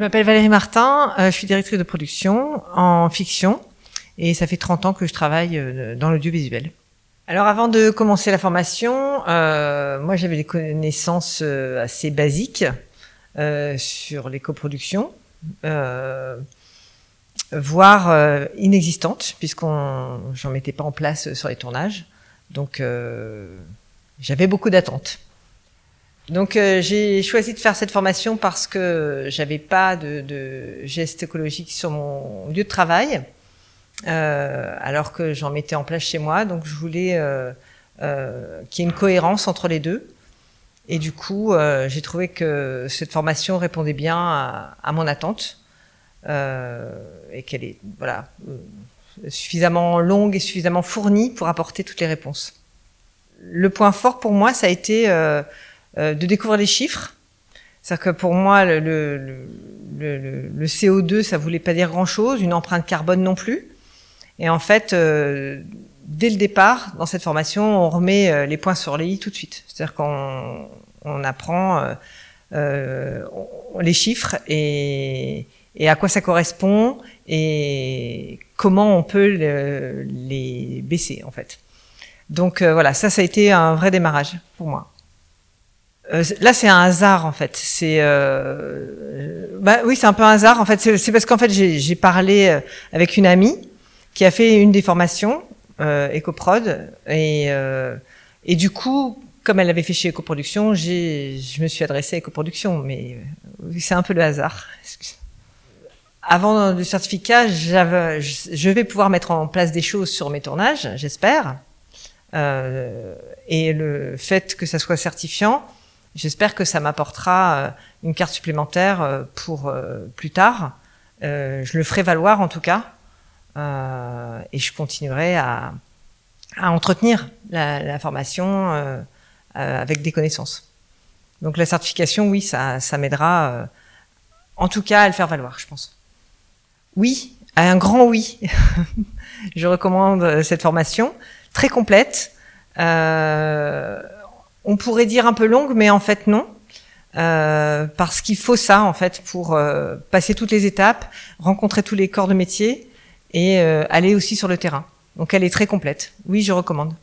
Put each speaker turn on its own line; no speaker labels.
m'appelle Valérie Martin, euh, je suis directrice de production en fiction et ça fait 30 ans que je travaille euh, dans l'audiovisuel. Alors avant de commencer la formation, euh, moi j'avais des connaissances assez basiques sur les coproductions, voire inexistantes, puisqu'on j'en mettais pas en place sur les tournages. Donc j'avais beaucoup d'attentes. Donc euh, j'ai choisi de faire cette formation parce que j'avais pas de, de gestes écologiques sur mon lieu de travail, euh, alors que j'en mettais en place chez moi. Donc je voulais euh, euh qu'il y ait une cohérence entre les deux. Et du coup, euh, j'ai trouvé que cette formation répondait bien à, à mon attente euh, et qu'elle est voilà suffisamment longue et suffisamment fournie pour apporter toutes les réponses. Le point fort pour moi, ça a été euh, de découvrir les chiffres. C'est-à-dire que pour moi, le, le, le, le, CO2, ça voulait pas dire grand-chose, une empreinte carbone non plus. Et en fait, euh, dès le départ, dans cette formation, on remet euh, les points sur les i tout de suite. C'est-à-dire qu'on on apprend euh, euh les chiffres et, et, à quoi ça correspond et comment on peut le, les baisser en fait. Donc euh, voilà, ça, ça a été un vrai démarrage pour moi. Euh, là, c'est un hasard en fait. C'est, euh, bah oui, c'est un peu un hasard en fait. C'est parce qu'en fait, j'ai parlé euh, avec une amie qui a fait une des formations euh, EcoProd et euh, et du coup, comme elle avait fait chez Ecoproduction, je me suis adressée à Ecoproduction, mais c'est un peu le hasard. Avant le certificat, je vais pouvoir mettre en place des choses sur mes tournages, j'espère. et le fait que ça soit certifiant, J'espère que ça m'apportera euh, une carte supplémentaire euh, pour euh, plus tard. je le ferai valoir en tout cas, et je continuerai à, à entretenir la, formation avec des connaissances. Donc la certification, oui, ça, ça m'aidera, en tout cas, à le faire valoir, je pense. Oui, un grand oui. je recommande cette formation, très complète. On pourrait dire un peu longue, mais en fait non. Euh, parce qu'il faut ça en fait pour euh, passer toutes les étapes, rencontrer tous les corps de métier et euh, aller aussi sur le terrain. Donc elle est très complète. Oui, je recommande.